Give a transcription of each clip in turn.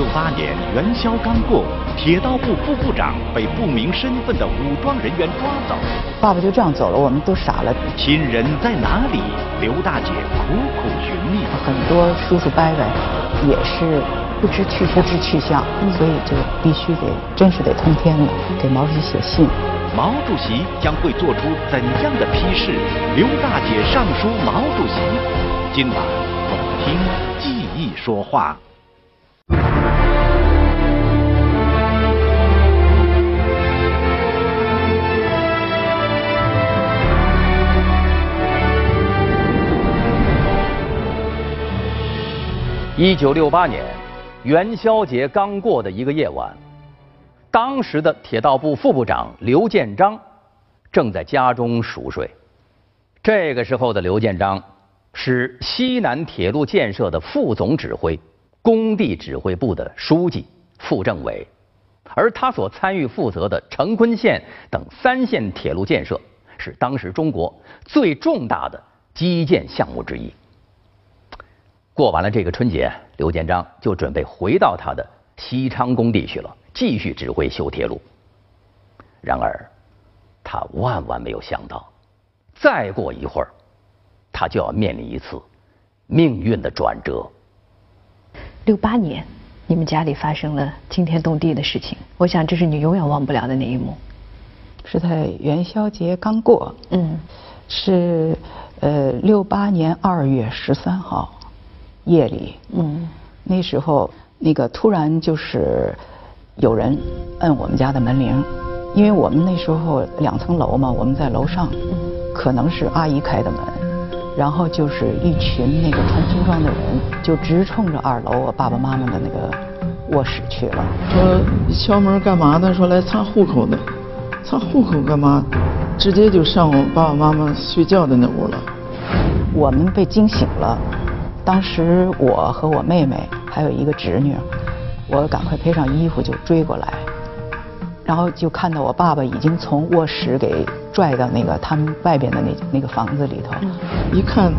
六八年元宵刚过，铁道部副部长被不明身份的武装人员抓走。爸爸就这样走了，我们都傻了。亲人在哪里？刘大姐苦苦寻觅。很多叔叔伯伯也是不知去不知去向，所以就必须得真是得通天了，给毛主席写信。毛主席将会做出怎样的批示？刘大姐上书毛主席。今晚我们听记忆说话。一九六八年元宵节刚过的一个夜晚，当时的铁道部副部长刘建章正在家中熟睡。这个时候的刘建章是西南铁路建设的副总指挥、工地指挥部的书记、副政委，而他所参与负责的成昆线等三线铁路建设，是当时中国最重大的基建项目之一。过完了这个春节，刘建章就准备回到他的西昌工地去了，继续指挥修铁路。然而，他万万没有想到，再过一会儿，他就要面临一次命运的转折。六八年，你们家里发生了惊天动地的事情，我想这是你永远忘不了的那一幕。是在元宵节刚过，嗯，是呃六八年二月十三号。夜里，嗯，那时候那个突然就是有人摁我们家的门铃，因为我们那时候两层楼嘛，我们在楼上，可能是阿姨开的门，然后就是一群那个穿军装的人就直冲着二楼我爸爸妈妈的那个卧室去了。说敲门干嘛呢？说来查户口的，查户口干嘛？直接就上我爸爸妈妈睡觉的那屋了。我们被惊醒了。当时我和我妹妹还有一个侄女，我赶快披上衣服就追过来，然后就看到我爸爸已经从卧室给拽到那个他们外边的那那个房子里头。一看，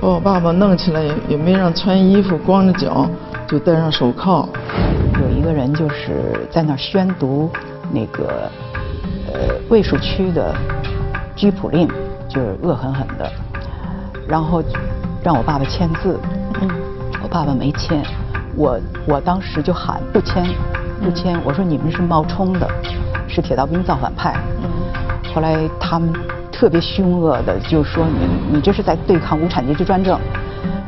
把我爸爸弄起来也也没让穿衣服，光着脚就戴上手铐。有一个人就是在那儿宣读那个呃卫戍区的拘捕令，就是恶狠狠的，然后。让我爸爸签字，嗯，我爸爸没签，我我当时就喊不签，不签，我说你们是冒充的，是铁道兵造反派，嗯，后来他们特别凶恶的就说你你这是在对抗无产阶级专政，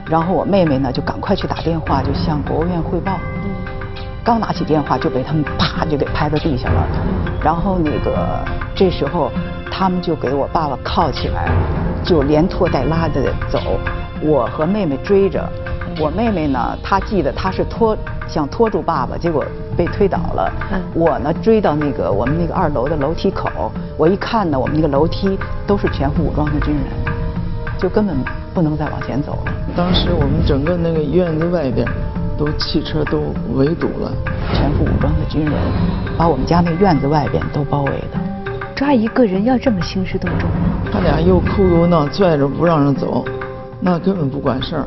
然后我妹妹呢就赶快去打电话就向国务院汇报，嗯，刚拿起电话就被他们啪就给拍到地下了，然后那个这时候他们就给我爸爸铐起来，就连拖带拉的走。我和妹妹追着，我妹妹呢，她记得她是拖想拖住爸爸，结果被推倒了。我呢追到那个我们那个二楼的楼梯口，我一看呢，我们那个楼梯都是全副武装的军人，就根本不能再往前走了。当时我们整个那个院子外边，都汽车都围堵了，全副武装的军人把我们家那院子外边都包围的。抓一个人要这么兴师动众吗？他俩又哭又闹，拽着不让人走。那根本不管事儿，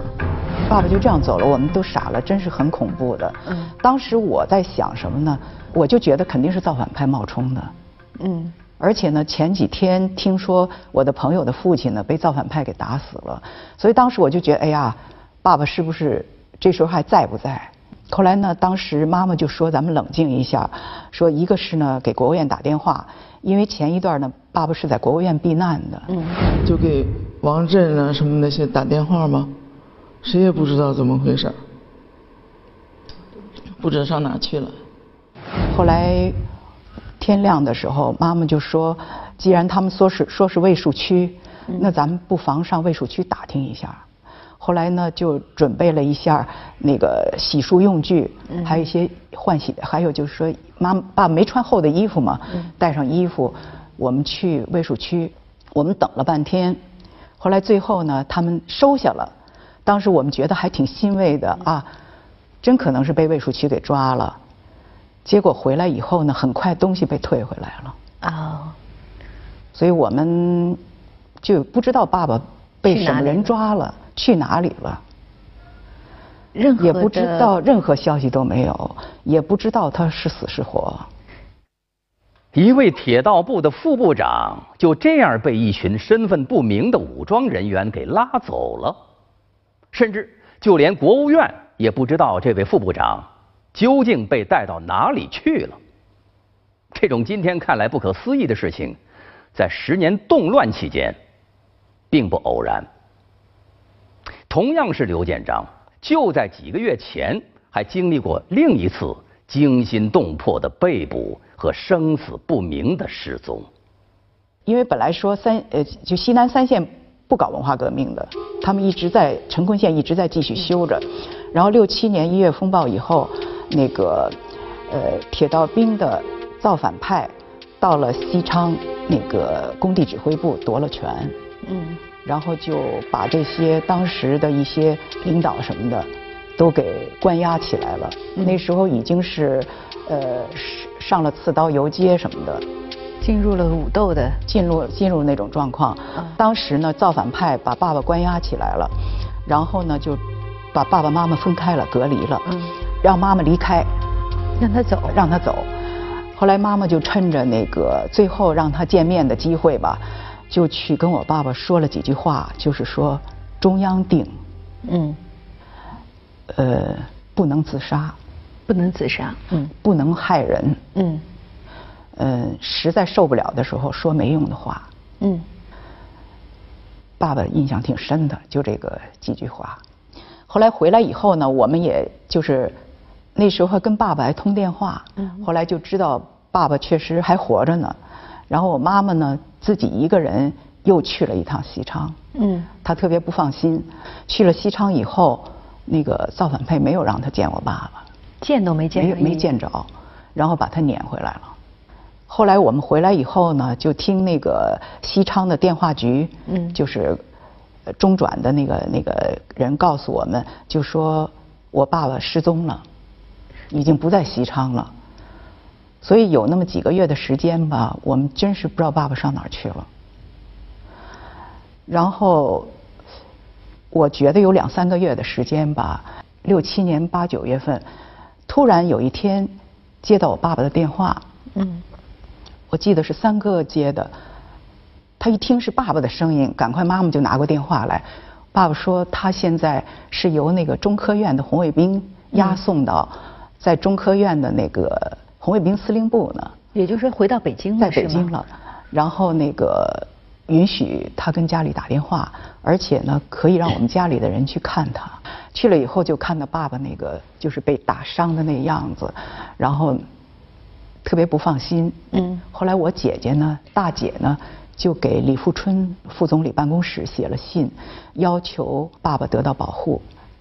爸爸就这样走了，我们都傻了，真是很恐怖的。嗯，当时我在想什么呢？我就觉得肯定是造反派冒充的。嗯，而且呢，前几天听说我的朋友的父亲呢被造反派给打死了，所以当时我就觉得，哎呀，爸爸是不是这时候还在不在？后来呢，当时妈妈就说咱们冷静一下，说一个是呢给国务院打电话，因为前一段呢爸爸是在国务院避难的。嗯，就给。王震啊，什么那些打电话吗？谁也不知道怎么回事不知道上哪去了。后来天亮的时候，妈妈就说：“既然他们说是说是卫戍区，那咱们不妨上卫戍区打听一下。”后来呢，就准备了一下那个洗漱用具，还有一些换洗，还有就是说，妈爸没穿厚的衣服嘛，带上衣服，我们去卫戍区，我们等了半天。后来最后呢，他们收下了。当时我们觉得还挺欣慰的啊，真可能是被卫戍区给抓了。结果回来以后呢，很快东西被退回来了。啊。所以我们就不知道爸爸被什么人抓了，去哪里了。任何也不知道任何消息都没有，也不知道他是死是活。一位铁道部的副部长就这样被一群身份不明的武装人员给拉走了，甚至就连国务院也不知道这位副部长究竟被带到哪里去了。这种今天看来不可思议的事情，在十年动乱期间，并不偶然。同样是刘建章，就在几个月前，还经历过另一次惊心动魄的被捕和生死不明的失踪。因为本来说三呃，就西南三线不搞文化革命的，他们一直在陈坤线一直在继续修着。然后六七年一月风暴以后，那个呃铁道兵的。造反派到了西昌那个工地指挥部夺了权，嗯，然后就把这些当时的一些领导什么的都给关押起来了。那时候已经是呃上了刺刀游街什么的，进入了武斗的。进入进入那种状况。当时呢，造反派把爸爸关押起来了，然后呢就把爸爸妈妈分开了，隔离了，让妈妈离开，让他走，让他走。后来妈妈就趁着那个最后让他见面的机会吧，就去跟我爸爸说了几句话，就是说中央定，嗯，呃，不能自杀，不能自杀，嗯，不能害人，嗯，嗯，实在受不了的时候说没用的话，嗯，爸爸印象挺深的，就这个几句话。后来回来以后呢，我们也就是。那时候还跟爸爸还通电话，嗯。后来就知道爸爸确实还活着呢。然后我妈妈呢自己一个人又去了一趟西昌，嗯，她特别不放心。去了西昌以后，那个造反派没有让她见我爸爸，见都没见，没没见着，然后把他撵回来了。后来我们回来以后呢，就听那个西昌的电话局，嗯，就是中转的那个那个人告诉我们，就说我爸爸失踪了。已经不在西昌了，所以有那么几个月的时间吧，我们真是不知道爸爸上哪儿去了。然后，我觉得有两三个月的时间吧，六七年八九月份，突然有一天接到我爸爸的电话，嗯，我记得是三哥接的，他一听是爸爸的声音，赶快妈妈就拿过电话来，爸爸说他现在是由那个中科院的红卫兵押送到。在中科院的那个红卫兵司令部呢，也就是说回到北京了，在北京了。然后那个允许他跟家里打电话，而且呢可以让我们家里的人去看他。去了以后就看到爸爸那个就是被打伤的那样子，然后特别不放心。嗯。后来我姐姐呢，大姐呢，就给李富春副总理办公室写了信，要求爸爸得到保护，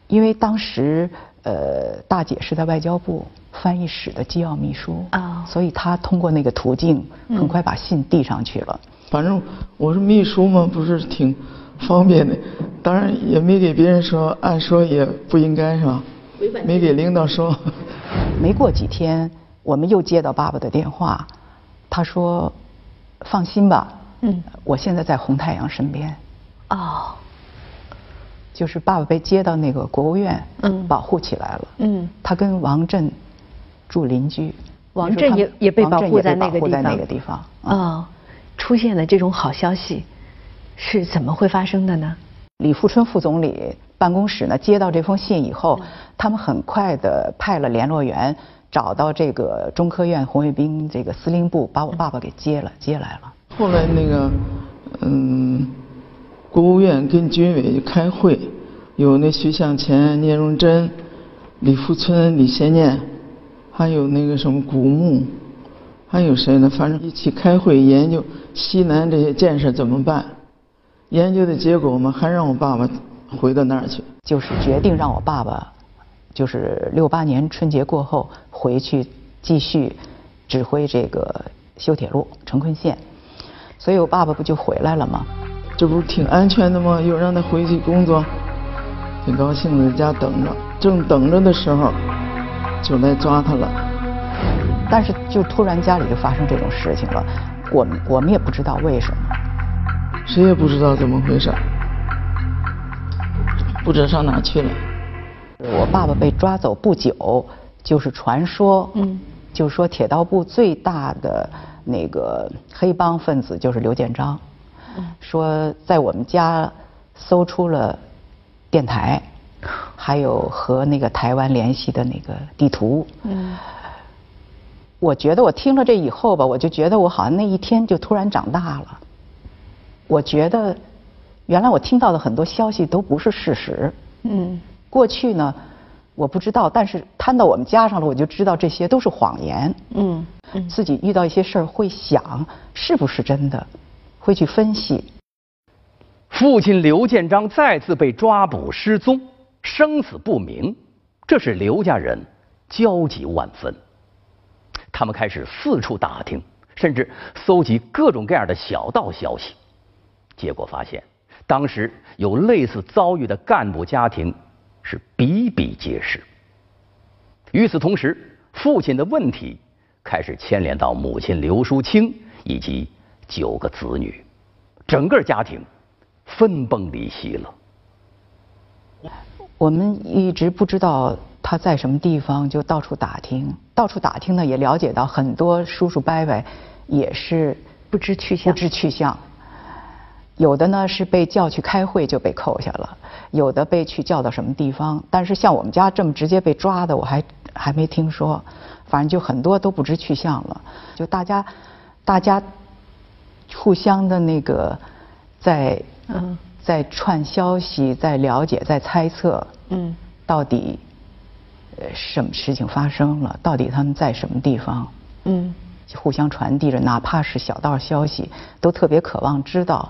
因为当时。呃，大姐是在外交部翻译室的机要秘书啊，所以她通过那个途径很快把信递上去了。反正我是秘书嘛，不是挺方便的。当然也没给别人说，按说也不应该是吧？没给领导说。没过几天，我们又接到爸爸的电话，他说：“放心吧，嗯，我现在在红太阳身边。”哦。就是爸爸被接到那个国务院，嗯，保护起来了，嗯，他跟王震住邻居，王震也也被保护在那个地方，在那个地方啊，出现了这种好消息是怎么会发生的呢？李富春副总理办公室呢接到这封信以后，他们很快的派了联络员找到这个中科院红卫兵这个司令部，把我爸爸给接了，接来了。后来那个，嗯。国务院跟军委开会，有那徐向前、聂荣臻、李富春、李先念，还有那个什么古牧，还有谁呢？反正一起开会研究西南这些建设怎么办。研究的结果嘛，还让我爸爸回到那儿去。就是决定让我爸爸，就是六八年春节过后回去继续指挥这个修铁路成昆线，所以我爸爸不就回来了吗？这不是挺安全的吗？又让他回去工作，挺高兴的，在家等着。正等着的时候，就来抓他了。但是就突然家里就发生这种事情了，我们我们也不知道为什么，谁也不知道怎么回事，不知道上哪去了。我爸爸被抓走不久，就是传说，嗯，就说铁道部最大的那个黑帮分子就是刘建章，说在我们家搜出了电台，还有和那个台湾联系的那个地图。嗯，我觉得我听了这以后吧，我就觉得我好像那一天就突然长大了。我觉得原来我听到的很多消息都不是事实。嗯。过去呢，我不知道，但是摊到我们家上了，我就知道这些都是谎言。嗯，自己遇到一些事儿会想是不是真的，会去分析。父亲刘建章再次被抓捕失踪，生死不明，这是刘家人焦急万分。他们开始四处打听，甚至搜集各种各样的小道消息，结果发现，当时有类似遭遇的干部家庭。是比比皆是。与此同时，父亲的问题开始牵连到母亲刘淑清以及九个子女，整个家庭分崩离析了。我们一直不知道他在什么地方，就到处打听，到处打听呢，也了解到很多叔叔伯伯也是不知去向，不知去向。有的呢是被叫去开会就被扣下了，有的被去叫到什么地方，但是像我们家这么直接被抓的，我还还没听说。反正就很多都不知去向了，就大家大家互相的那个在嗯在串消息，在了解，在猜测嗯到底呃什么事情发生了，到底他们在什么地方嗯互相传递着，哪怕是小道消息，都特别渴望知道。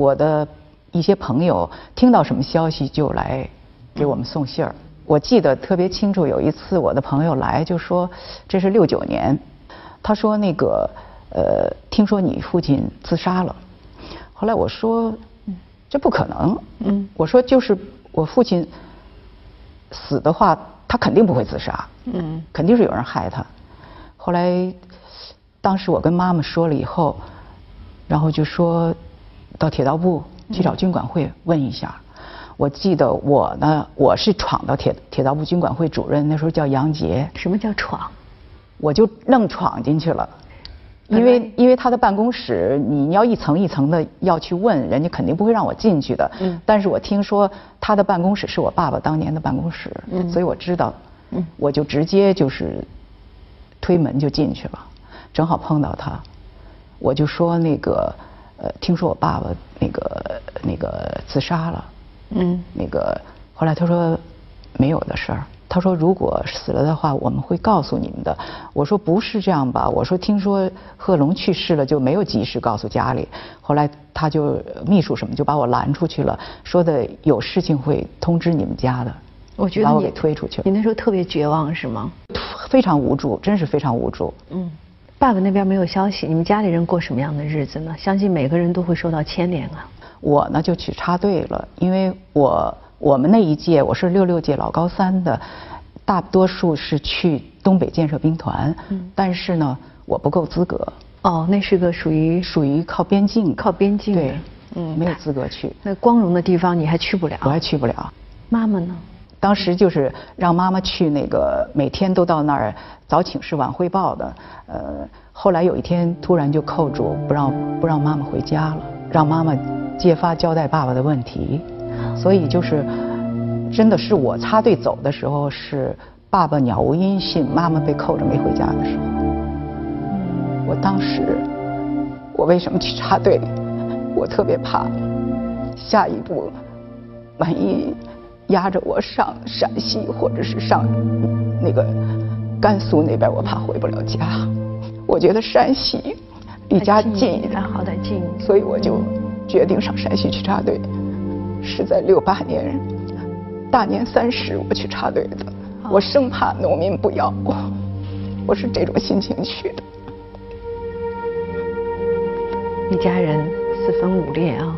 我的一些朋友听到什么消息就来给我们送信儿。我记得特别清楚，有一次我的朋友来就说，这是六九年，他说那个呃，听说你父亲自杀了。后来我说，这不可能。嗯，我说就是我父亲死的话，他肯定不会自杀。嗯，肯定是有人害他。后来当时我跟妈妈说了以后，然后就说。到铁道部去找军管会问一下。我记得我呢，我是闯到铁铁道部军管会主任，那时候叫杨杰。什么叫闯？我就愣闯进去了，因为因为他的办公室，你要一层一层的要去问，人家肯定不会让我进去的。嗯。但是我听说他的办公室是我爸爸当年的办公室，嗯，所以我知道，嗯，我就直接就是推门就进去了，正好碰到他，我就说那个。呃，听说我爸爸那个那个自杀了，嗯，那个后来他说没有的事儿，他说如果死了的话，我们会告诉你们的。我说不是这样吧，我说听说贺龙去世了，就没有及时告诉家里。后来他就秘书什么就把我拦出去了，说的有事情会通知你们家的。我觉得把我给推出去了。你那时候特别绝望是吗？非常无助，真是非常无助。嗯。爸爸那边没有消息，你们家里人过什么样的日子呢？相信每个人都会受到牵连啊。我呢就去插队了，因为我我们那一届我是六六届老高三的，大多数是去东北建设兵团，嗯但是呢我不够资格。哦，那是个属于属于靠边境，靠边境对，嗯，没有资格去。那光荣的地方你还去不了？我还去不了。妈妈呢？当时就是让妈妈去那个，每天都到那儿早请示晚汇报的。呃，后来有一天突然就扣住，不让不让妈妈回家了，让妈妈揭发交代爸爸的问题。所以就是，真的是我插队走的时候，是爸爸杳无音信，妈妈被扣着没回家的时候。我当时，我为什么去插队？我特别怕，下一步，万一。压着我上陕西，或者是上那个甘肃那边，我怕回不了家。我觉得山西离家近一点，好歹近。所以我就决定上山西去插队。是在六八年大年三十我去插队的。我生怕农民不要我，我是这种心情去的。一家人四分五裂啊，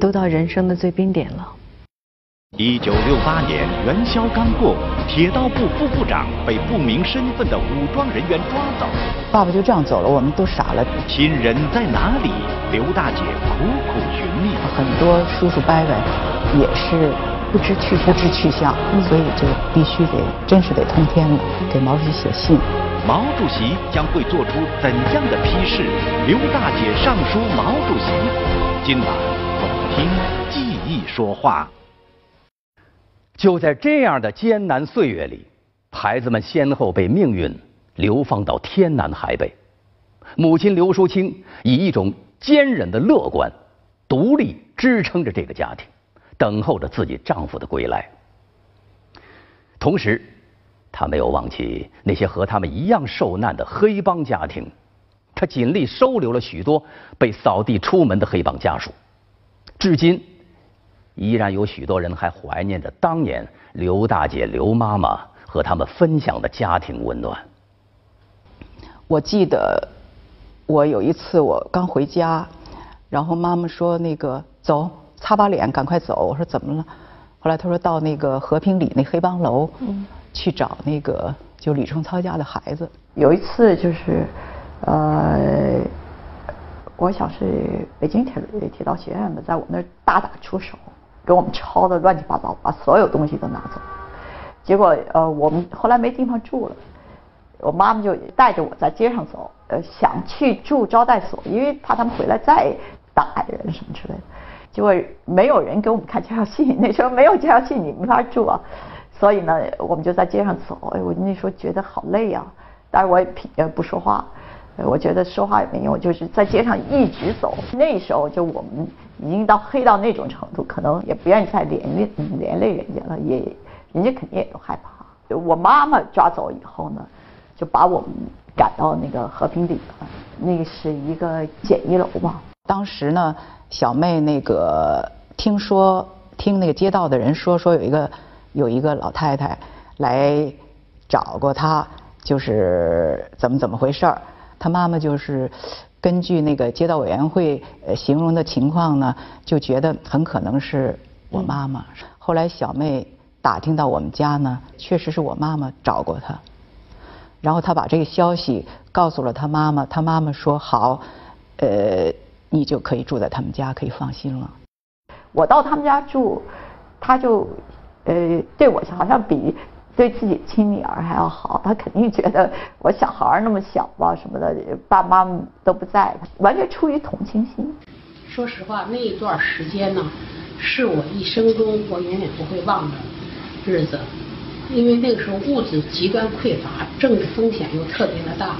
都到人生的最冰点了。一九六八年元宵刚过，铁道部副部长被不明身份的武装人员抓走。爸爸就这样走了，我们都傻了。亲人在哪里？刘大姐苦苦寻觅。很多叔叔伯伯也是不知去，不知去向，所以就必须得真是得通天了，给毛主席写信。毛主席将会做出怎样的批示？刘大姐上书毛主席。今晚我们听记忆说话。就在这样的艰难岁月里，孩子们先后被命运流放到天南海北。母亲刘淑清以一种坚韧的乐观、独立支撑着这个家庭，等候着自己丈夫的归来。同时，她没有忘记那些和他们一样受难的黑帮家庭，她尽力收留了许多被扫地出门的黑帮家属。至今。依然有许多人还怀念着当年刘大姐、刘妈妈和他们分享的家庭温暖。我记得我有一次我刚回家，然后妈妈说：“那个走，擦把脸，赶快走。”我说：“怎么了？”后来她说到那个和平里那黑帮楼嗯去找那个就李冲操家的孩子。有一次就是呃，我想是北京铁铁道学院的，在我那儿大打出手。给我们抄的乱七八糟，把所有东西都拿走。结果呃，我们后来没地方住了，我妈妈就带着我在街上走，呃，想去住招待所，因为怕他们回来再打人什么之类的。结果没有人给我们看介绍信，那时候没有介绍信你没法住啊。所以呢，我们就在街上走。哎，我那时候觉得好累啊，但是我也平呃不说话。我觉得说话也没用，就是在街上一直走。那时候就我们已经到黑到那种程度，可能也不愿意再连累连累人家了，也人家肯定也都害怕。我妈妈抓走以后呢，就把我们赶到那个和平里了，那个是一个简易楼嘛。当时呢，小妹那个听说听那个街道的人说，说有一个有一个老太太来找过她，就是怎么怎么回事儿。他妈妈就是根据那个街道委员会呃形容的情况呢，就觉得很可能是我妈妈。后来小妹打听到我们家呢，确实是我妈妈找过她，然后她把这个消息告诉了她妈妈，她妈妈说好，呃，你就可以住在他们家，可以放心了。我到他们家住，他就呃对我好像比。对自己亲女儿还要好，他肯定觉得我小孩那么小吧，什么的，爸妈都不在，完全出于同情心。说实话，那一段时间呢，是我一生中我永远不会忘的日子，因为那个时候物质极端匮乏，政治风险又特别的大。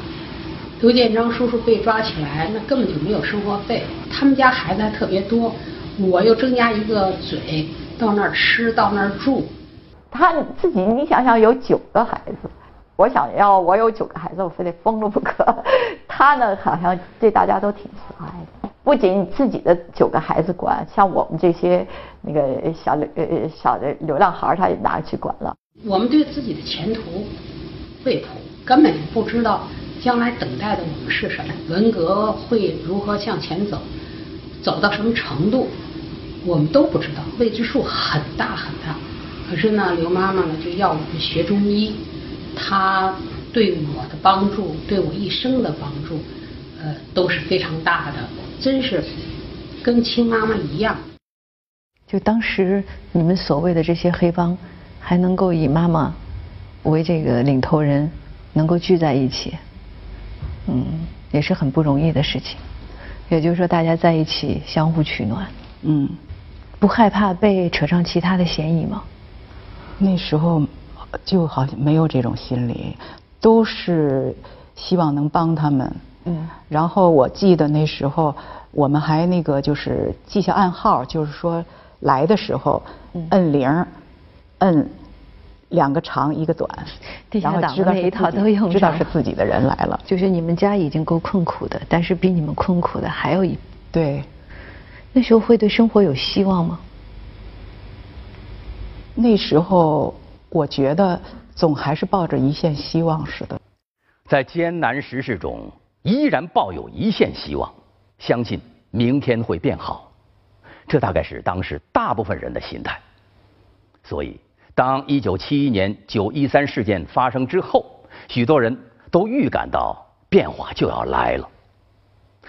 刘建章叔叔被抓起来，那根本就没有生活费，他们家孩子还特别多，我又增加一个嘴，到那儿吃，到那儿住。他自己，你想想，有九个孩子，我想要我有九个孩子，我非得疯了不可。他呢，好像对大家都挺慈爱的，不仅自己的九个孩子管，像我们这些那个小流呃小的流浪孩，他也拿去管了。我们对自己的前途未卜，根本就不知道将来等待的我们是什么，文革会如何向前走，走到什么程度，我们都不知道，未知数很大很大。可是呢，刘妈妈呢就要我们学中医，她对我的帮助，对我一生的帮助，呃，都是非常大的，真是跟亲妈妈一样。就当时你们所谓的这些黑帮，还能够以妈妈为这个领头人，能够聚在一起，嗯，也是很不容易的事情。也就是说，大家在一起相互取暖，嗯，不害怕被扯上其他的嫌疑吗？那时候就好像没有这种心理，都是希望能帮他们。嗯。然后我记得那时候我们还那个就是记下暗号，就是说来的时候摁铃，摁两个长一个短，然后知道是知道是自己的人来了。就是你们家已经够困苦的，但是比你们困苦的还有一对。那时候会对生活有希望吗？那时候，我觉得总还是抱着一线希望似的，在艰难时事中依然抱有一线希望，相信明天会变好，这大概是当时大部分人的心态。所以，当一九七一年九一三事件发生之后，许多人都预感到变化就要来了。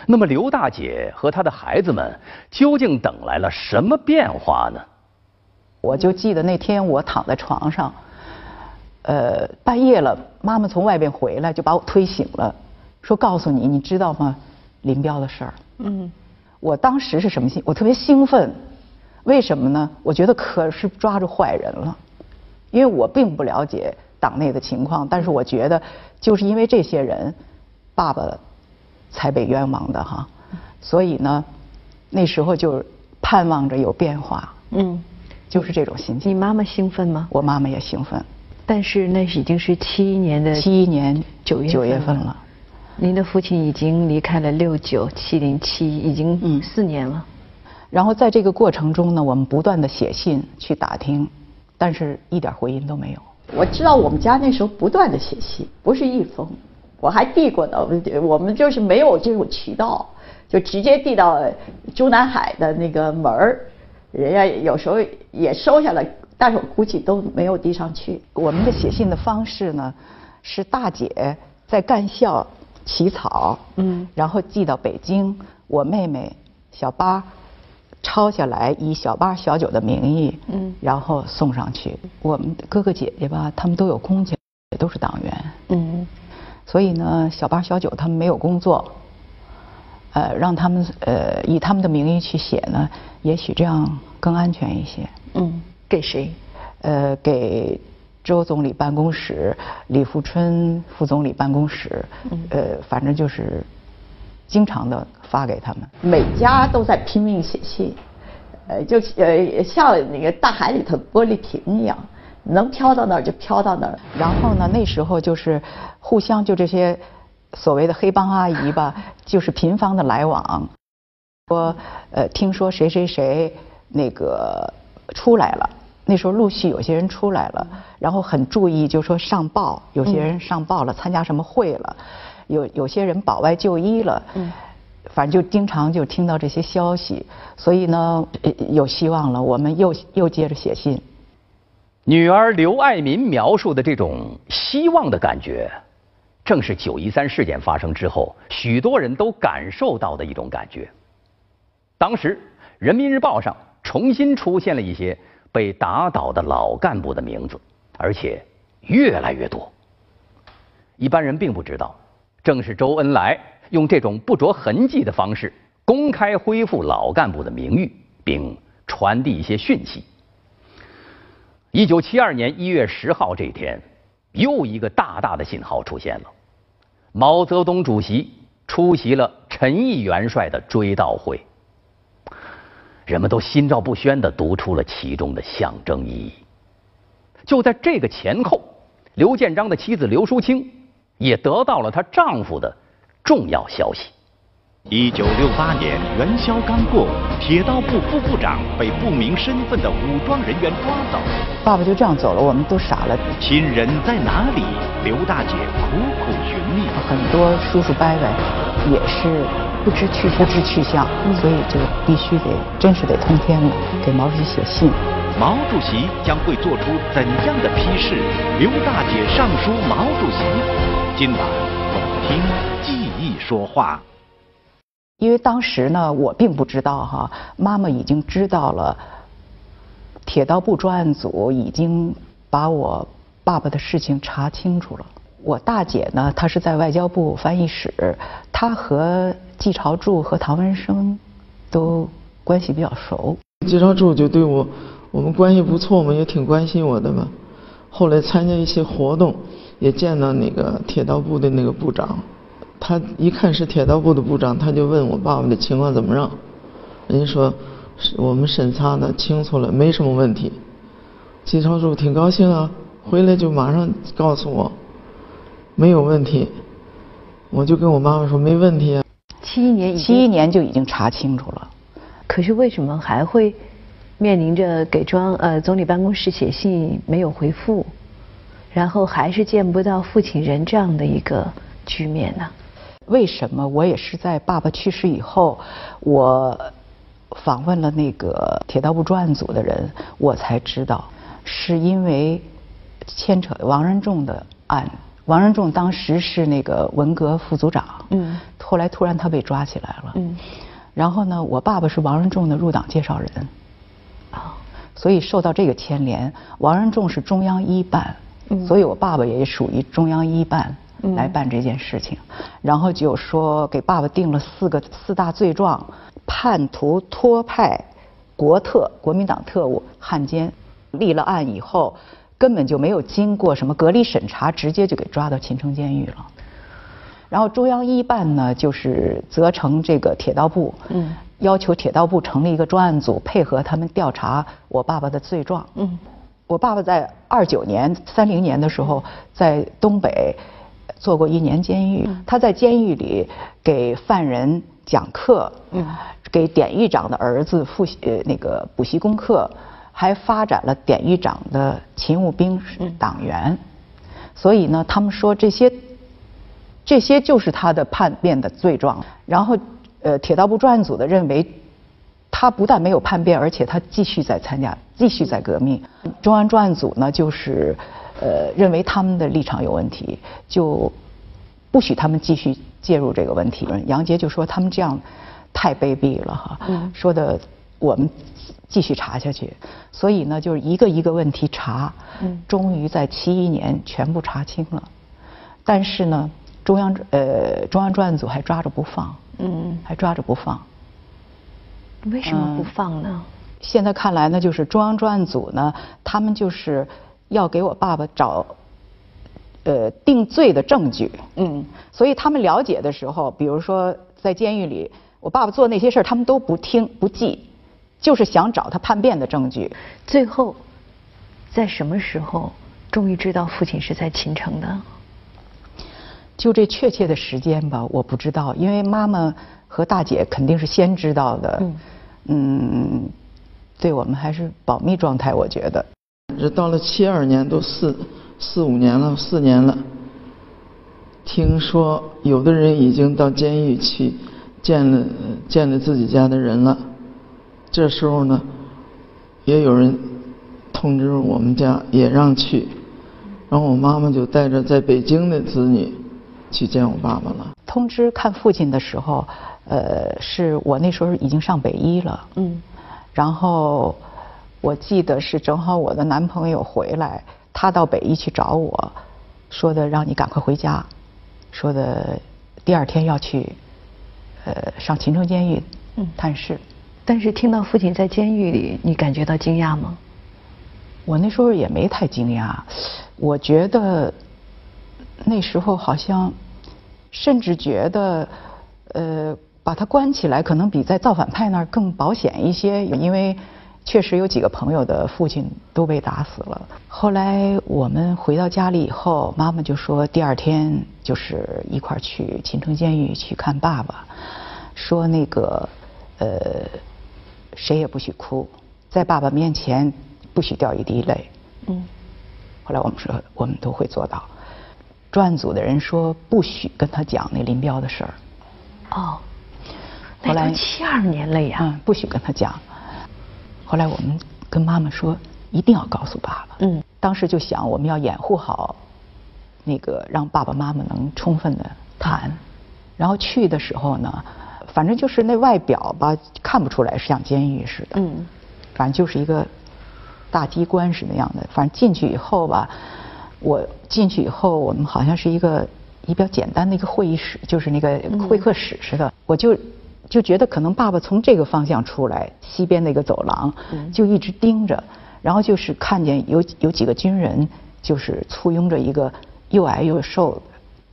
那么，刘大姐和她的孩子们究竟等来了什么变化呢？我就记得那天我躺在床上，呃，半夜了，妈妈从外边回来就把我推醒了，说告诉你，你知道吗？林彪的事儿。嗯。我当时是什么心？我特别兴奋，为什么呢？我觉得可是抓住坏人了，因为我并不了解党内的情况，但是我觉得就是因为这些人，爸爸才被冤枉的哈，所以呢，那时候就盼望着有变化。嗯。就是这种心情。你妈妈兴奋吗？我妈妈也兴奋，但是那已经是七一年的七一年九月九月份了。您的父亲已经离开了六九七零七，已经四年了。然后在这个过程中呢，我们不断的写信去打听，但是一点回音都没有。我知道我们家那时候不断的写信，不是一封，我还递过呢。我们就是没有这种渠道，就直接递到中南海的那个门儿。人家有时候也收下了，但是我估计都没有递上去。我们的写信的方式呢，是大姐在干校起草，嗯，然后寄到北京，我妹妹小八抄下来，以小八小九的名义，嗯，然后送上去。我们哥哥姐姐吧，他们都有工钱，也都是党员，嗯，所以呢，小八小九他们没有工作。呃，让他们呃以他们的名义去写呢，也许这样更安全一些。嗯，给谁？呃，给周总理办公室、李富春副总理办公室。嗯。呃，反正就是经常的发给他们。每家都在拼命写信，呃，就呃像那个大海里头玻璃瓶一样，能飘到哪儿就飘到哪儿。然后呢，那时候就是互相就这些。所谓的黑帮阿姨吧，就是频繁的来往，说呃，听说谁谁谁那个出来了，那时候陆续有些人出来了，然后很注意，就说上报，有些人上报了，参加什么会了，有有些人保外就医了，嗯，反正就经常就听到这些消息，所以呢，有希望了，我们又又接着写信。女儿刘爱民描述的这种希望的感觉。正是九一三事件发生之后，许多人都感受到的一种感觉。当时，《人民日报》上重新出现了一些被打倒的老干部的名字，而且越来越多。一般人并不知道，正是周恩来用这种不着痕迹的方式公开恢复老干部的名誉，并传递一些讯息。一九七二年一月十号这一天，又一个大大的信号出现了。毛泽东主席出席了陈毅元帅的追悼会，人们都心照不宣的读出了其中的象征意义。就在这个前后，刘建章的妻子刘淑清也得到了她丈夫的重要消息。一九六八年元宵刚过，铁道部副部长被不明身份的武装人员抓走。爸爸就这样走了，我们都傻了。亲人在哪里？刘大姐苦苦寻觅。很多叔叔伯伯也是不知去不知去向，所以就必须得，真是得通天了，给毛主席写信。毛主席将会做出怎样的批示？刘大姐上书毛主席。今晚我们听记忆说话。因为当时呢，我并不知道哈，妈妈已经知道了，铁道部专案组已经把我爸爸的事情查清楚了。我大姐呢，她是在外交部翻译室，她和季朝柱和唐文生都关系比较熟。季朝柱就对我，我们关系不错嘛，也挺关心我的嘛。后来参加一些活动，也见到那个铁道部的那个部长。他一看是铁道部的部长，他就问我爸爸的情况怎么样。人家说是我们审查的清楚了，没什么问题。季超柱挺高兴啊，回来就马上告诉我没有问题。我就跟我妈妈说没问题啊。七一年七一年就已经查清楚了，可是为什么还会面临着给庄呃总理办公室写信没有回复，然后还是见不到父亲人这样的一个局面呢？为什么我也是在爸爸去世以后，我访问了那个铁道部专案组的人，我才知道，是因为牵扯王仁仲的案。王仁仲当时是那个文革副组长，嗯，后来突然他被抓起来了，嗯，然后呢，我爸爸是王仁仲的入党介绍人，啊，所以受到这个牵连。王仁仲是中央一办，嗯。所以我爸爸也属于中央一办来办这件事情。然后就说给爸爸定了四个四大罪状：叛徒、托派、国特、国民党特务、汉奸。立了案以后，根本就没有经过什么隔离审查，直接就给抓到秦城监狱了。然后中央一办呢，就是责成这个铁道部，嗯，要求铁道部成立一个专案组，配合他们调查我爸爸的罪状。嗯，我爸爸在二九年、三零年的时候在东北做过一年监狱，他在监狱里给犯人讲课，嗯，给典狱长的儿子复习呃那个补习功课，还发展了典狱长的勤务兵党员。所以呢，他们说这些。这些就是他的叛变的罪状。然后，呃，铁道部专案组的认为，他不但没有叛变，而且他继续在参加，继续在革命。中央专案组呢，就是呃，认为他们的立场有问题，就不许他们继续介入这个问题。杨洁就说他们这样太卑鄙了哈，说的我们继续查下去。所以呢，就是一个一个问题查，终于在七一年全部查清了。但是呢。中央呃，中央专案组还抓着不放，嗯，还抓着不放。为什么不放呢？现在看来呢，就是中央专案组呢，他们就是要给我爸爸找呃定罪的证据，嗯，所以他们了解的时候，比如说在监狱里，我爸爸做那些事儿，他们都不听不记，就是想找他叛变的证据。最后，在什么时候终于知道父亲是在秦城的？就这确切的时间吧，我不知道，因为妈妈和大姐肯定是先知道的。嗯，对我们还是保密状态，我觉得。这到了七二年，都四四五年了，四年了。听说有的人已经到监狱去见了见了自己家的人了。这时候呢，也有人通知我们家也让去，然后我妈妈就带着在北京的子女。去见我爸爸了。通知看父亲的时候，呃，是我那时候已经上北医了。嗯。然后我记得是正好我的男朋友回来，他到北医去找我，说的让你赶快回家，说的第二天要去，呃，上秦城监狱探视。但是听到父亲在监狱里，你感觉到惊讶吗？我那时候也没太惊讶，我觉得。那时候好像，甚至觉得，呃，把他关起来可能比在造反派那儿更保险一些，因为确实有几个朋友的父亲都被打死了。后来我们回到家里以后，妈妈就说第二天就是一块儿去秦城监狱去看爸爸，说那个呃，谁也不许哭，在爸爸面前不许掉一滴泪。嗯。后来我们说我们都会做到。专案组的人说不许跟他讲那林彪的事儿。哦，后来七二年了呀。嗯，不许跟他讲。后来我们跟妈妈说一定要告诉爸爸。嗯。当时就想我们要掩护好，那个让爸爸妈妈能充分的谈。然后去的时候呢，反正就是那外表吧，看不出来是像监狱似的。嗯。反正就是一个大机关是那样的。反正进去以后吧。我进去以后，我们好像是一个比较简单的一个会议室，就是那个会客室似的。我就就觉得可能爸爸从这个方向出来，西边那个走廊，就一直盯着，然后就是看见有有几个军人，就是簇拥着一个又矮又瘦、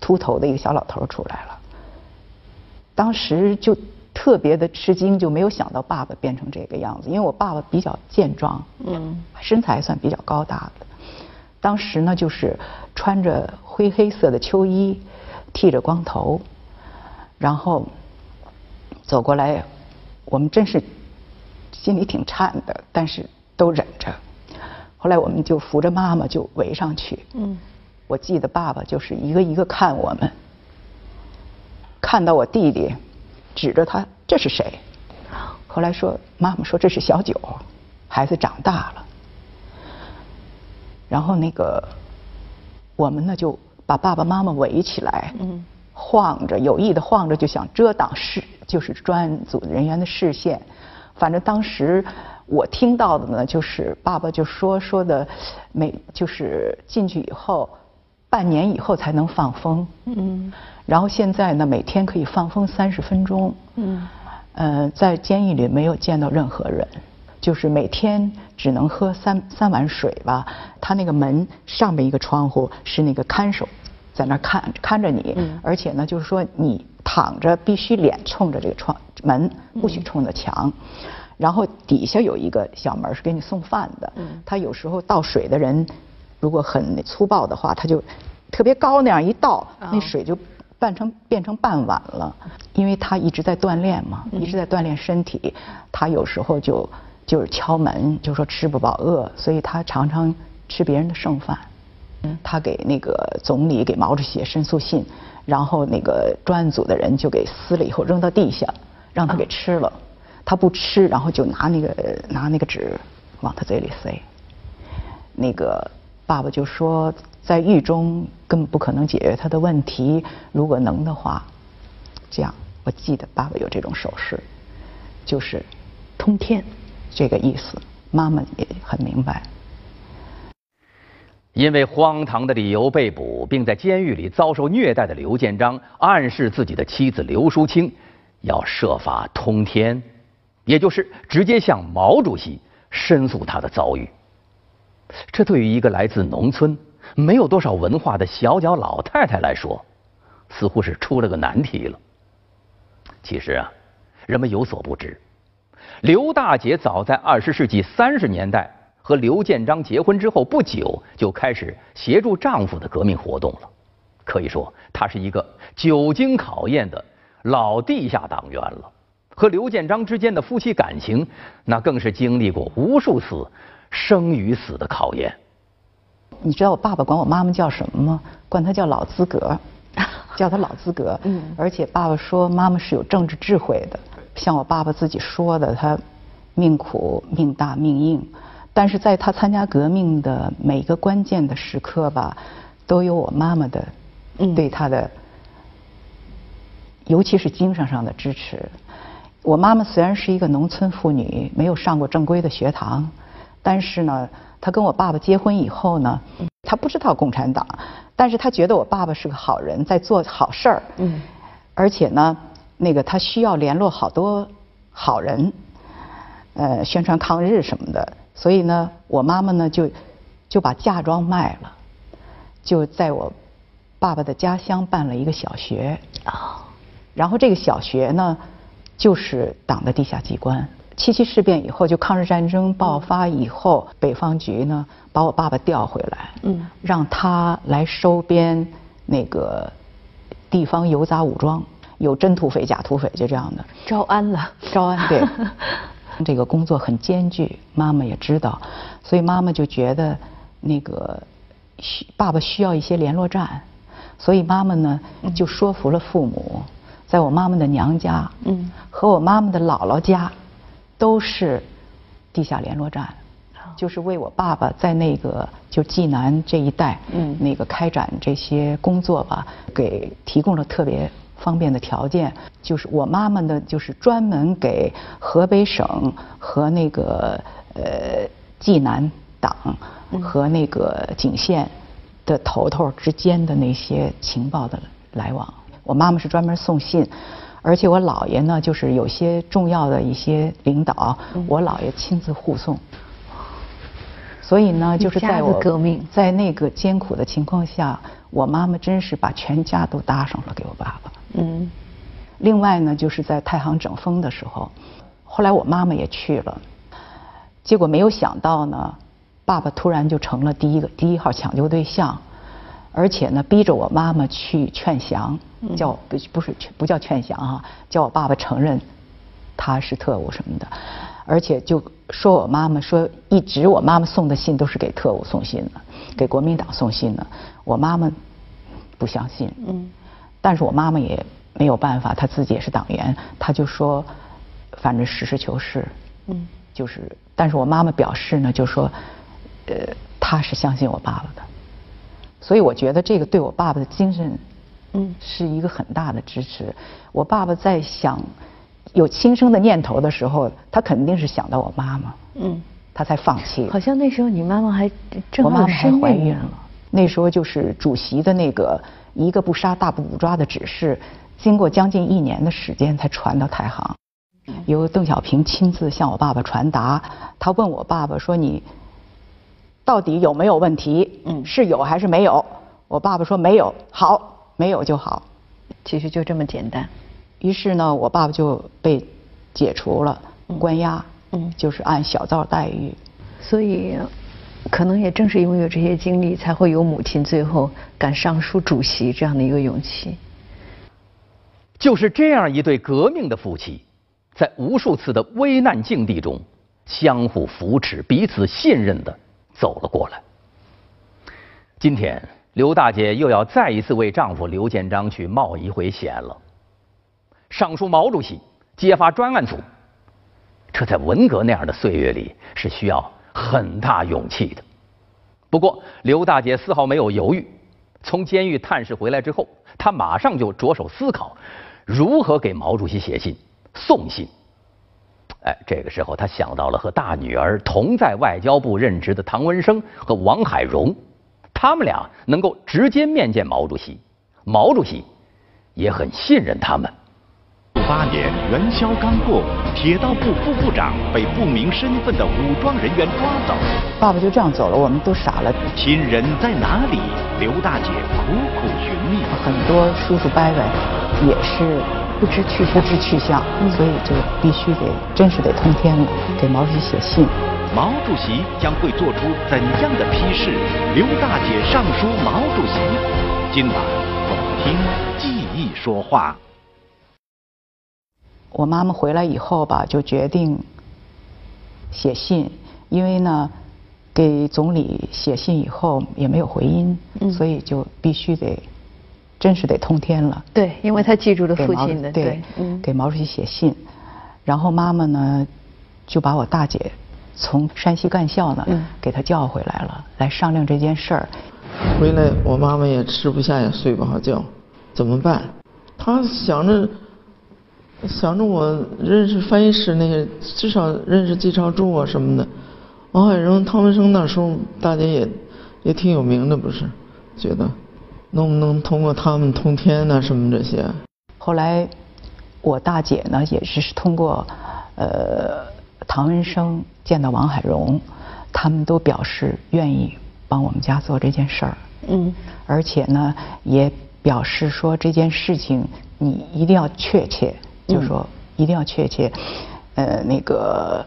秃头的一个小老头出来了。当时就特别的吃惊，就没有想到爸爸变成这个样子，因为我爸爸比较健壮，嗯，身材算比较高大的。当时呢，就是穿着灰黑色的秋衣，剃着光头，然后走过来，我们真是心里挺颤的，但是都忍着。后来我们就扶着妈妈就围上去。嗯。我记得爸爸就是一个一个看我们，看到我弟弟，指着他，这是谁？后来说妈妈说这是小九，孩子长大了。然后那个，我们呢就把爸爸妈妈围起来，嗯晃着，有意的晃着，就想遮挡视，就是专案组人员的视线。反正当时我听到的呢，就是爸爸就说说的，每就是进去以后，半年以后才能放风。嗯。然后现在呢，每天可以放风三十分钟。嗯。呃，在监狱里没有见到任何人，就是每天只能喝三三碗水吧。他那个门上面一个窗户是那个看守，在那看看着你，而且呢，就是说你躺着必须脸冲着这个窗门，不许冲着墙。然后底下有一个小门是给你送饭的。他有时候倒水的人，如果很粗暴的话，他就特别高那样一倒，那水就。半成变成半碗了，因为他一直在锻炼嘛，一直在锻炼身体。他有时候就就是敲门，就说吃不饱饿，所以他常常吃别人的剩饭。他给那个总理给毛主席写申诉信，然后那个专案组的人就给撕了以后扔到地下，让他给吃了。他不吃，然后就拿那个拿那个纸往他嘴里塞。那个爸爸就说。在狱中根本不可能解决他的问题。如果能的话，这样，我记得爸爸有这种手势，就是通天这个意思。妈妈也很明白。因为荒唐的理由被捕，并在监狱里遭受虐待的刘建章，暗示自己的妻子刘淑清要设法通天，也就是直接向毛主席申诉他的遭遇。这对于一个来自农村。没有多少文化的小脚老太太来说，似乎是出了个难题了。其实啊，人们有所不知，刘大姐早在二十世纪三十年代和刘建章结婚之后不久，就开始协助丈夫的革命活动了。可以说，她是一个久经考验的老地下党员了。和刘建章之间的夫妻感情，那更是经历过无数次生与死的考验。你知道我爸爸管我妈妈叫什么吗？管她叫老资格，叫她老资格。嗯。而且爸爸说妈妈是有政治智慧的，像我爸爸自己说的，他命苦、命大、命硬。但是在他参加革命的每个关键的时刻吧，都有我妈妈的对他的，尤其是精神上的支持。我妈妈虽然是一个农村妇女，没有上过正规的学堂，但是呢。她跟我爸爸结婚以后呢，她不知道共产党，但是她觉得我爸爸是个好人，在做好事儿。嗯，而且呢，那个她需要联络好多好人，呃，宣传抗日什么的。所以呢，我妈妈呢就就把嫁妆卖了，就在我爸爸的家乡办了一个小学。啊，然后这个小学呢，就是党的地下机关。七七事变以后，就抗日战争爆发以后，北方局呢把我爸爸调回来，嗯，让他来收编那个地方游杂武装，有真土匪、假土匪，就这样的。招安了，招安对。这个工作很艰巨，妈妈也知道，所以妈妈就觉得那个需爸爸需要一些联络站，所以妈妈呢就说服了父母，在我妈妈的娘家，嗯，和我妈妈的姥姥家。都是地下联络站，就是为我爸爸在那个就济南这一带，嗯，那个开展这些工作吧，给提供了特别方便的条件。就是我妈妈呢，就是专门给河北省和那个呃济南党和那个景县的头头之间的那些情报的来往。我妈妈是专门送信。而且我姥爷呢，就是有些重要的一些领导，我姥爷亲自护送。所以呢，就是在我在那个艰苦的情况下，我妈妈真是把全家都搭上了给我爸爸。嗯。另外呢，就是在太行整风的时候，后来我妈妈也去了，结果没有想到呢，爸爸突然就成了第一个第一号抢救对象。而且呢，逼着我妈妈去劝降，叫不不是不叫劝降哈，叫我爸爸承认他是特务什么的，而且就说我妈妈说一直我妈妈送的信都是给特务送信的，给国民党送信的，我妈妈不相信，嗯，但是我妈妈也没有办法，她自己也是党员，她就说反正实事求是，嗯，就是，但是我妈妈表示呢，就说呃，她是相信我爸爸的。所以我觉得这个对我爸爸的精神，嗯，是一个很大的支持。我爸爸在想有轻生的念头的时候，他肯定是想到我妈妈，嗯，他才放弃。好像那时候你妈妈还正好我妈妈还怀孕了，那时候就是主席的那个一个不杀大不捕抓的指示，经过将近一年的时间才传到台行，由邓小平亲自向我爸爸传达。他问我爸爸说：“你到底有没有问题？嗯，是有还是没有？”我爸爸说：“没有，好，没有就好。”其实就这么简单。于是呢，我爸爸就被解除了关押，嗯，就是按小灶待遇。所以，可能也正是因为有这些经历，才会有母亲最后敢上书主席这样的一个勇气。就是这样一对革命的夫妻，在无数次的危难境地中，相互扶持、彼此信任的走了过来。今天，刘大姐又要再一次为丈夫刘建章去冒一回险了。上书毛主席，揭发专案组，这在文革那样的岁月里是需要很大勇气的。不过，刘大姐丝毫没有犹豫。从监狱探视回来之后，她马上就着手思考如何给毛主席写信、送信。哎，这个时候她想到了和大女儿同在外交部任职的唐文生和王海荣，他们俩能够直接面见毛主席，毛主席也很信任他们。九八年元宵刚过，铁道部副部长被不明身份的武装人员抓走。爸爸就这样走了，我们都傻了。亲人在哪里？刘大姐苦苦寻觅。很多叔叔伯伯也是不知去不知去向，所以就必须得真是得通天了，给毛主席写信。毛主席将会做出怎样的批示？刘大姐上书毛主席。今晚我们听记忆说话。我妈妈回来以后吧，就决定写信，因为呢，给总理写信以后也没有回音，所以就必须得，真是得通天了。对，因为他记住了父亲的，对，给毛主席写信，然后妈妈呢，就把我大姐从山西干校呢，给她叫回来了，来商量这件事儿。回来，我妈妈也吃不下，也睡不好觉，怎么办？她想着。想着我认识翻译师那些，至少认识季朝柱啊什么的，王海荣、汤文生那时候大家也也挺有名的，不是？觉得能不能通过他们通天呐什么这些？后来我大姐呢也是通过呃唐文生见到王海荣，他们都表示愿意帮我们家做这件事儿。嗯。而且呢也表示说这件事情你一定要确切。就说一定要确切，呃，那个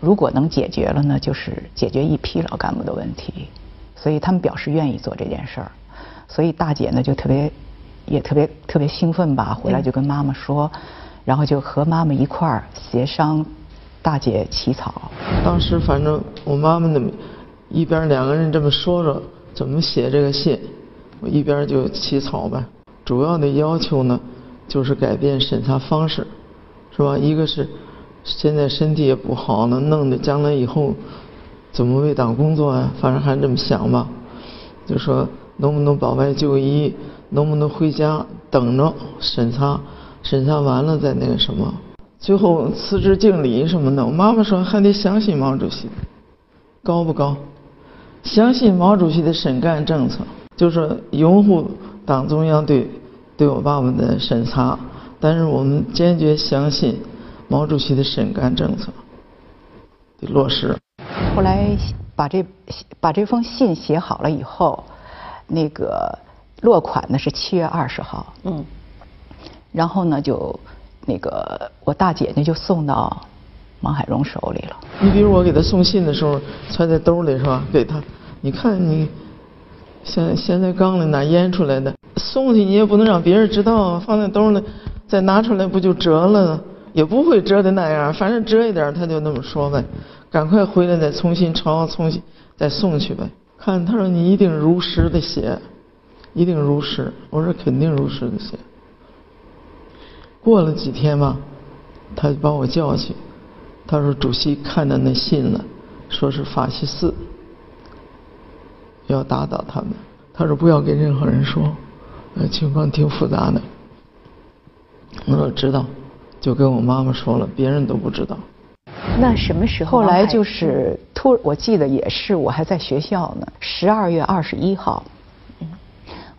如果能解决了呢，就是解决一批老干部的问题，所以他们表示愿意做这件事儿，所以大姐呢就特别也特别特别兴奋吧，回来就跟妈妈说，然后就和妈妈一块儿协商，大姐起草。当时反正我妈妈那么一边两个人这么说着怎么写这个信，我一边就起草呗，主要的要求呢。就是改变审查方式，是吧？一个是现在身体也不好了，弄得将来以后怎么为党工作啊？反正还这么想吧。就说能不能保外就医，能不能回家等着审查，审查完了再那个什么。最后辞职敬礼什么的，我妈妈说还得相信毛主席，高不高？相信毛主席的审干政策，就是拥护党中央对。对我爸爸的审查，但是我们坚决相信毛主席的审干政策的落实。后来把这把这封信写好了以后，那个落款呢是七月二十号。嗯。然后呢，就那个我大姐呢就送到王海荣手里了。你比如我给他送信的时候，揣在兜里是吧？给他，你看你。现现在缸里哪腌出来的？送去你也不能让别人知道，放在兜里，再拿出来不就折了？也不会折的那样，反正折一点他就那么说呗。赶快回来再重新抄，重新再送去呗。看他说你一定如实的写，一定如实。我说肯定如实的写。过了几天吧，他就把我叫去，他说主席看到那信了，说是法西斯。要打倒他们，他说不要给任何人说，呃，情况挺复杂的。我说知道，就跟我妈妈说了，别人都不知道。那什么时候？后来就是突，我记得也是，我还在学校呢。十二月二十一号，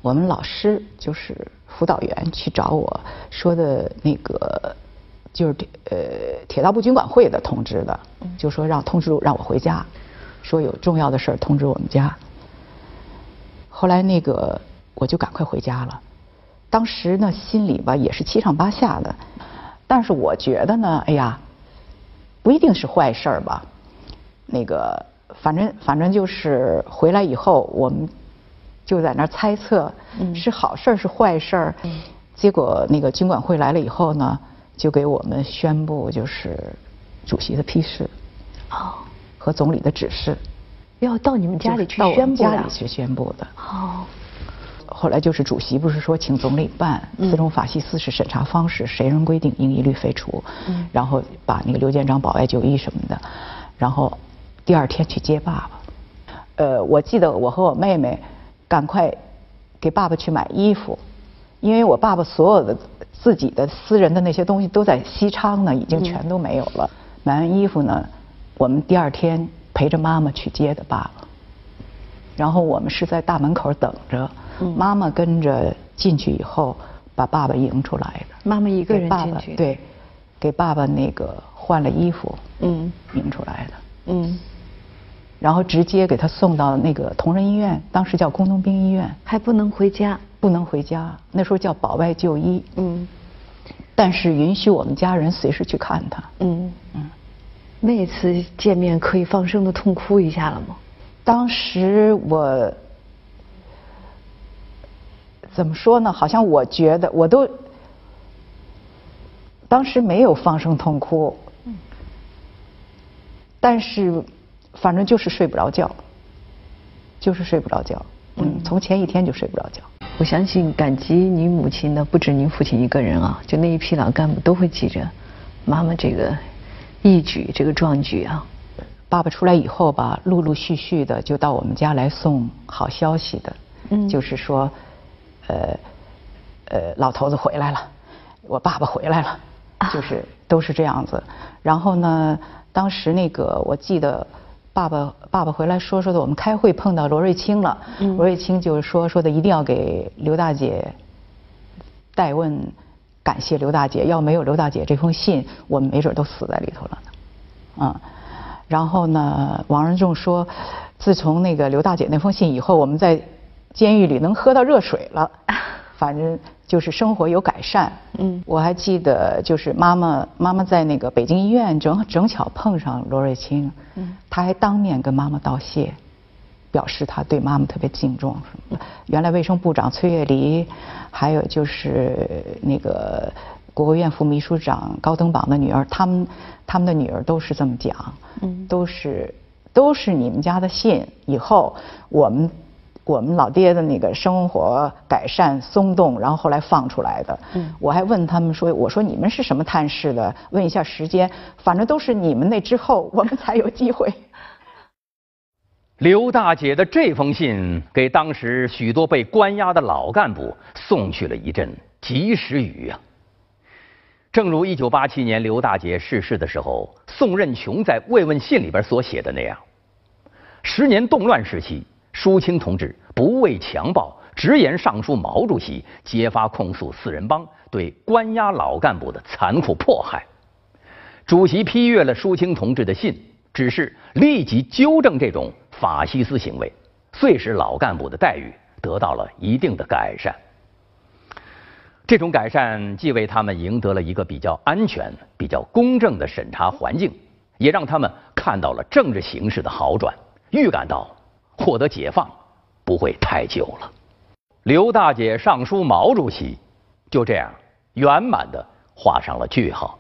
我们老师就是辅导员去找我说的那个，就是呃铁道部军管会的通知的，就说让通知让我回家，说有重要的事儿通知我们家。后来那个我就赶快回家了，当时呢心里吧也是七上八下的，但是我觉得呢，哎呀。不一定是坏事儿吧，那个反正反正就是回来以后，我们就在那儿猜测是好事儿是坏事儿。结果那个军管会来了以后呢，就给我们宣布就是主席的批示，哦，和总理的指示，要到你们家里去宣布家里去宣布的。哦。后来就是主席不是说请总理办四种法西斯式审查方式，谁人规定应一律废除，嗯然后把那个刘建章保外就医什么的，然后第二天去接爸爸。呃，我记得我和我妹妹赶快给爸爸去买衣服，因为我爸爸所有的自己的私人的那些东西都在西昌呢，已经全都没有了。买完衣服呢，我们第二天陪着妈妈去接的爸爸，然后我们是在大门口等着。妈妈跟着进去以后，把爸爸迎出来的。妈妈一个人进去。对，给爸爸那个换了衣服，嗯，迎出来的。嗯。然后直接给他送到那个同仁医院，当时叫工农兵医院。还不能回家。不能回家，那时候叫保外就医。嗯。但是允许我们家人随时去看他。嗯嗯。那次见面可以放声的痛哭一下了吗？当时我。怎么说呢？好像我觉得我都当时没有放声痛哭，但是反正就是睡不着觉，就是睡不着觉。嗯，从前一天就睡不着觉。我相信感激您母亲的不止您父亲一个人啊，就那一批老干部都会记着妈妈这个义举、这个壮举啊。爸爸出来以后吧，陆陆续续的就到我们家来送好消息的，嗯，就是说。呃，呃，老头子回来了，我爸爸回来了，就是都是这样子。然后呢，当时那个我记得，爸爸爸爸回来说说的，我们开会碰到罗瑞卿了，罗瑞卿就是说说的一定要给刘大姐代问，感谢刘大姐，要没有刘大姐这封信，我们没准都死在里头了呢。嗯，然后呢，王仁仲说，自从那个刘大姐那封信以后，我们在。监狱里能喝到热水了，反正就是生活有改善。嗯，我还记得就是妈妈妈妈在那个北京医院正正巧碰上罗瑞卿，嗯，他还当面跟妈妈道谢，表示他对妈妈特别敬重什么的。原来卫生部长崔月离，还有就是那个国务院副秘书长高登榜的女儿，他们他们的女儿都是这么讲，嗯，都是都是你们家的信，以后我们。我们老爹的那个生活改善松动，然后后来放出来的。嗯，我还问他们说：“我说你们是什么探视的？问一下时间，反正都是你们那之后，我们才有机会。”刘大姐的这封信给当时许多被关押的老干部送去了一阵及时雨啊。正如1987年刘大姐逝世的时候，宋任穷在慰问信里边所写的那样：“十年动乱时期。”舒清同志不畏强暴，直言上书毛主席，揭发控诉四人帮对关押老干部的残酷迫害。主席批阅了舒清同志的信，指示立即纠正这种法西斯行为，遂使老干部的待遇得到了一定的改善。这种改善既为他们赢得了一个比较安全、比较公正的审查环境，也让他们看到了政治形势的好转，预感到。获得解放不会太久了。刘大姐上书毛主席，就这样圆满的画上了句号。